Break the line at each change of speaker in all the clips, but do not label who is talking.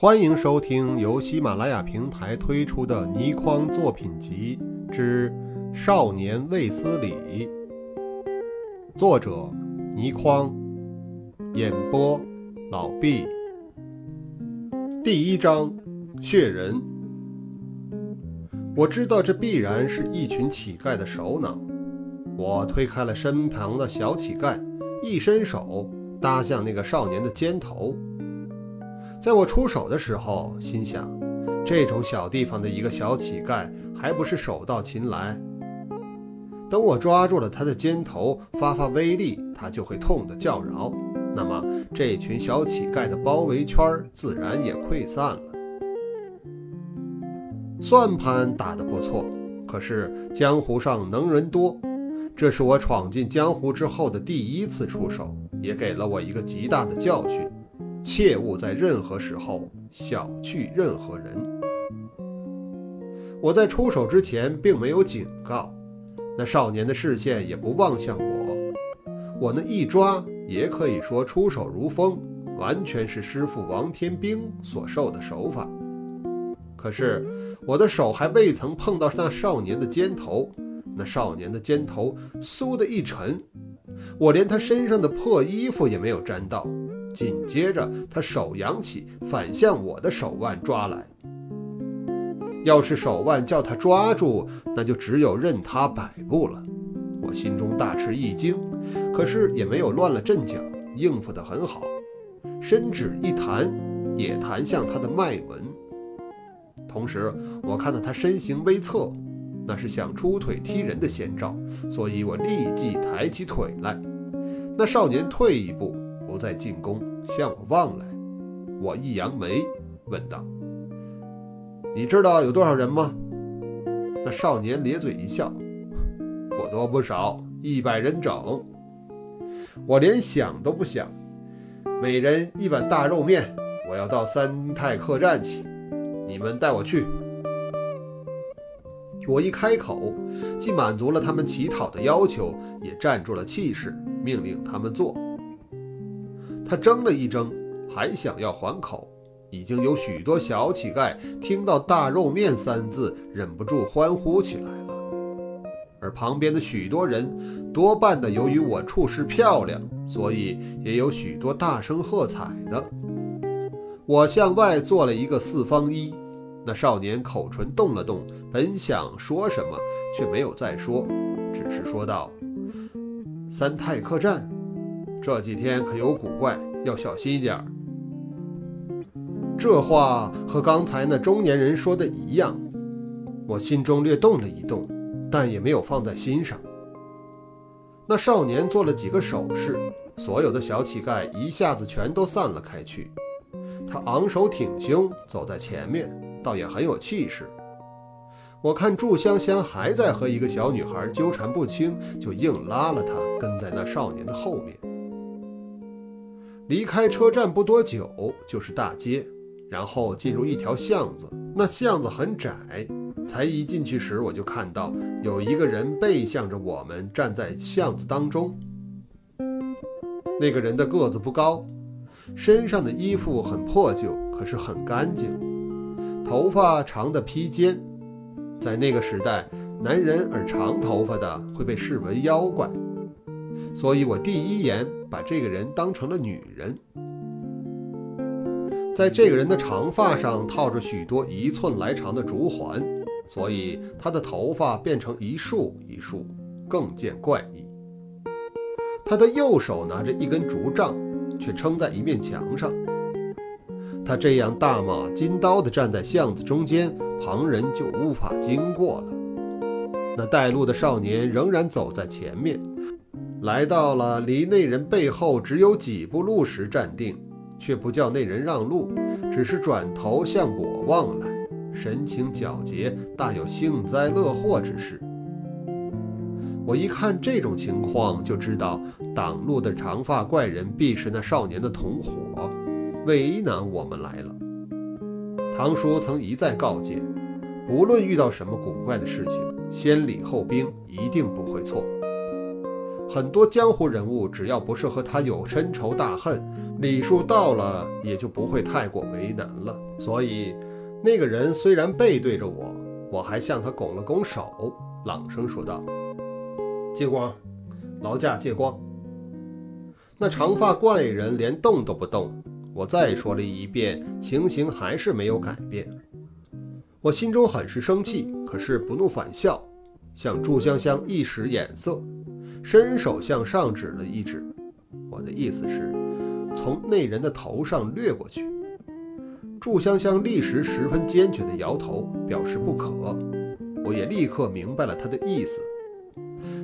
欢迎收听由喜马拉雅平台推出的《倪匡作品集之少年卫斯理》，作者倪匡，演播老毕。第一章：血人。我知道这必然是一群乞丐的首脑。我推开了身旁的小乞丐，一伸手搭向那个少年的肩头。在我出手的时候，心想，这种小地方的一个小乞丐，还不是手到擒来？等我抓住了他的肩头，发发威力，他就会痛得叫饶。那么，这群小乞丐的包围圈自然也溃散了。算盘打得不错，可是江湖上能人多，这是我闯进江湖之后的第一次出手，也给了我一个极大的教训。切勿在任何时候小觑任何人。我在出手之前并没有警告，那少年的视线也不望向我。我那一抓也可以说出手如风，完全是师傅王天兵所授的手法。可是我的手还未曾碰到那少年的肩头，那少年的肩头嗖的一沉，我连他身上的破衣服也没有沾到。紧接着，他手扬起，反向我的手腕抓来。要是手腕叫他抓住，那就只有任他摆布了。我心中大吃一惊，可是也没有乱了阵脚，应付得很好。伸指一弹，也弹向他的脉门。同时，我看到他身形微侧，那是想出腿踢人的先兆，所以我立即抬起腿来。那少年退一步。不再进攻，向我望来。我一扬眉，问道：“你知道有多少人吗？”那少年咧嘴一笑：“不多不少，一百人整。”我连想都不想，每人一碗大肉面。我要到三泰客栈去，你们带我去。我一开口，既满足了他们乞讨的要求，也站住了气势，命令他们做。他怔了一怔，还想要还口。已经有许多小乞丐听到“大肉面”三字，忍不住欢呼起来了。而旁边的许多人，多半的由于我处事漂亮，所以也有许多大声喝彩的。我向外做了一个四方揖，那少年口唇动了动，本想说什么，却没有再说，只是说道：“三泰客栈。”这几天可有古怪，要小心一点儿。这话和刚才那中年人说的一样，我心中略动了一动，但也没有放在心上。那少年做了几个手势，所有的小乞丐一下子全都散了开去。他昂首挺胸走在前面，倒也很有气势。我看祝香香还在和一个小女孩纠缠不清，就硬拉了她跟在那少年的后面。离开车站不多久，就是大街，然后进入一条巷子。那巷子很窄，才一进去时，我就看到有一个人背向着我们站在巷子当中。那个人的个子不高，身上的衣服很破旧，可是很干净，头发长的披肩。在那个时代，男人而长头发的会被视为妖怪。所以我第一眼把这个人当成了女人。在这个人的长发上套着许多一寸来长的竹环，所以他的头发变成一束一束，更见怪异。他的右手拿着一根竹杖，却撑在一面墙上。他这样大马金刀地站在巷子中间，旁人就无法经过了。那带路的少年仍然走在前面。来到了离那人背后只有几步路时站定，却不叫那人让路，只是转头向我望来，神情皎洁，大有幸灾乐祸之势。我一看这种情况，就知道挡路的长发怪人必是那少年的同伙，为难我们来了。唐叔曾一再告诫，不论遇到什么古怪的事情，先礼后兵一定不会错。很多江湖人物只要不是和他有深仇大恨，礼数到了也就不会太过为难了。所以，那个人虽然背对着我，我还向他拱了拱手，朗声说道：“借光，劳驾借光。”那长发怪人连动都不动。我再说了一遍，情形还是没有改变。我心中很是生气，可是不怒反笑，向祝香香一使眼色，伸手向上指了一指。我的意思是，从那人的头上掠过去。祝香香立时十分坚决地摇头，表示不可。我也立刻明白了他的意思，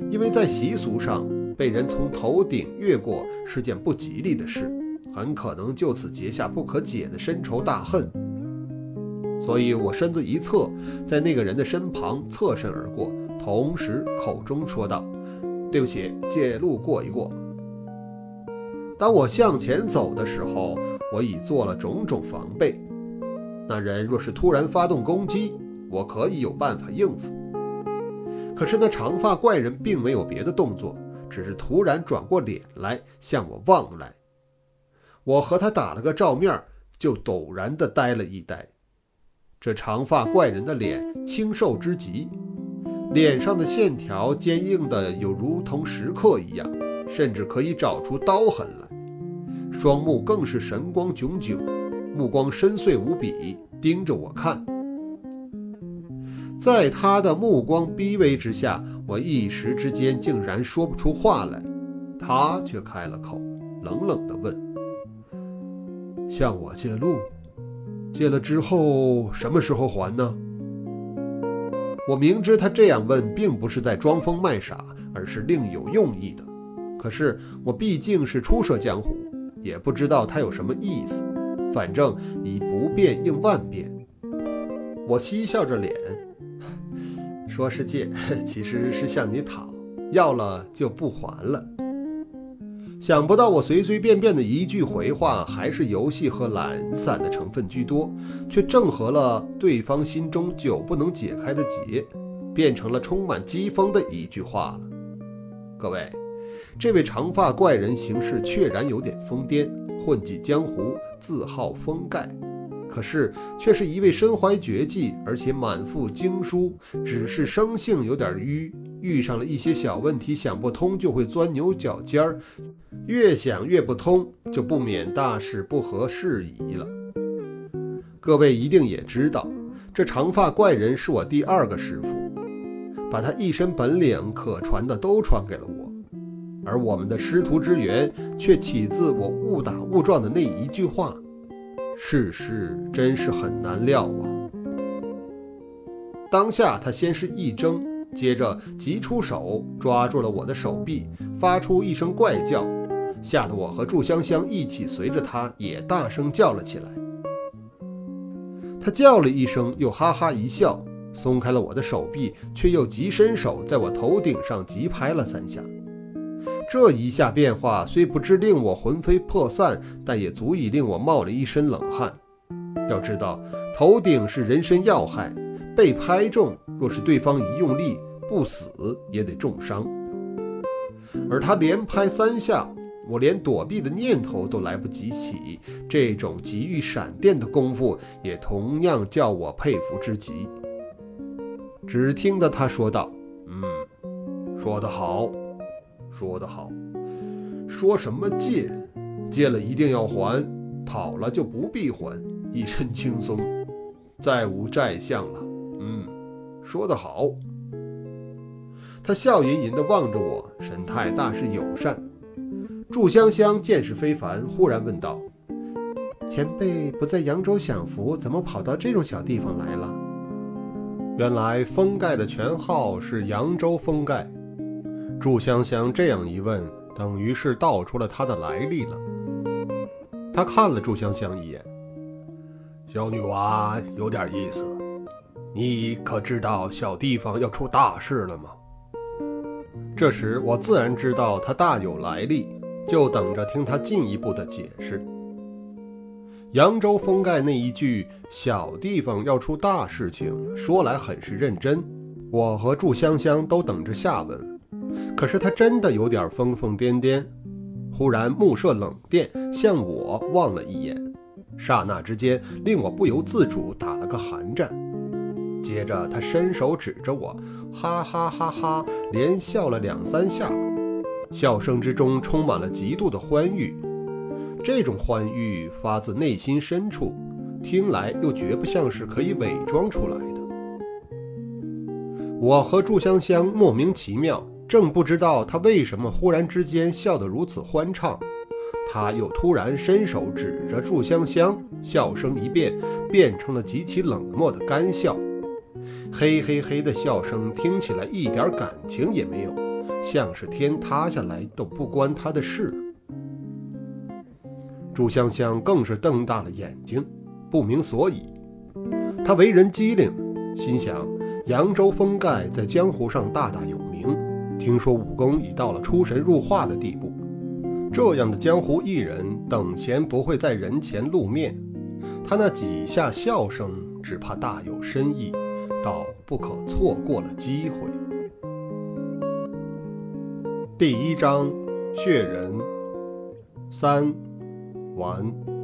因为在习俗上，被人从头顶越过是件不吉利的事。很可能就此结下不可解的深仇大恨，所以我身子一侧，在那个人的身旁侧身而过，同时口中说道：“对不起，借路过一过。”当我向前走的时候，我已做了种种防备。那人若是突然发动攻击，我可以有办法应付。可是那长发怪人并没有别的动作，只是突然转过脸来向我望来。我和他打了个照面，就陡然地呆了一呆。这长发怪人的脸清瘦之极，脸上的线条坚硬的有如同石刻一样，甚至可以找出刀痕来。双目更是神光炯炯，目光深邃无比，盯着我看。在他的目光逼微之下，我一时之间竟然说不出话来。他却开了口，冷冷地问。向我借路，借了之后什么时候还呢？我明知他这样问并不是在装疯卖傻，而是另有用意的。可是我毕竟是初涉江湖，也不知道他有什么意思。反正以不变应万变，我嬉笑着脸，说是借，其实是向你讨，要了就不还了。想不到我随随便便的一句回话，还是游戏和懒散的成分居多，却正合了对方心中久不能解开的结，变成了充满讥讽的一句话了。各位，这位长发怪人行事确然有点疯癫，混迹江湖，自号封盖。可是，却是一位身怀绝技，而且满腹经书，只是生性有点迂，遇上了一些小问题想不通，就会钻牛角尖儿，越想越不通，就不免大事不合时宜了。各位一定也知道，这长发怪人是我第二个师傅，把他一身本领可传的都传给了我，而我们的师徒之缘，却起自我误打误撞的那一句话。世事真是很难料啊！当下他先是一怔，接着急出手抓住了我的手臂，发出一声怪叫，吓得我和祝香香一起随着他也大声叫了起来。他叫了一声，又哈哈一笑，松开了我的手臂，却又急伸手在我头顶上急拍了三下。这一下变化虽不知令我魂飞魄散，但也足以令我冒了一身冷汗。要知道，头顶是人身要害，被拍中，若是对方一用力，不死也得重伤。而他连拍三下，我连躲避的念头都来不及起，这种急遇闪电的功夫，也同样叫我佩服之极。只听得他说道：“嗯，说得好。”说得好，说什么借，借了一定要还，讨了就不必还，一身轻松，再无债项了。嗯，说得好。他笑吟吟地望着我，神态大是友善。祝香香见识非凡，忽然问道：“前辈不在扬州享福，怎么跑到这种小地方来了？”原来封盖的全号是扬州封盖。祝香香这样一问，等于是道出了他的来历了。他看了祝香香一眼：“小女娃有点意思，你可知道小地方要出大事了吗？”这时我自然知道他大有来历，就等着听他进一步的解释。扬州封盖那一句“小地方要出大事情”，说来很是认真。我和祝香香都等着下文。可是他真的有点疯疯癫癫。忽然目射冷电，向我望了一眼，刹那之间令我不由自主打了个寒战。接着他伸手指着我，哈哈哈哈，连笑了两三下，笑声之中充满了极度的欢愉。这种欢愉发自内心深处，听来又绝不像是可以伪装出来的。我和祝香香莫名其妙。正不知道他为什么忽然之间笑得如此欢畅，他又突然伸手指着祝香香，笑声一变，变成了极其冷漠的干笑，嘿嘿嘿的笑声听起来一点感情也没有，像是天塌下来都不关他的事。朱香香更是瞪大了眼睛，不明所以。他为人机灵，心想扬州封盖在江湖上大大有名。听说武功已到了出神入化的地步，这样的江湖艺人等闲不会在人前露面。他那几下笑声，只怕大有深意，到不可错过的机会。第一章，血人三完。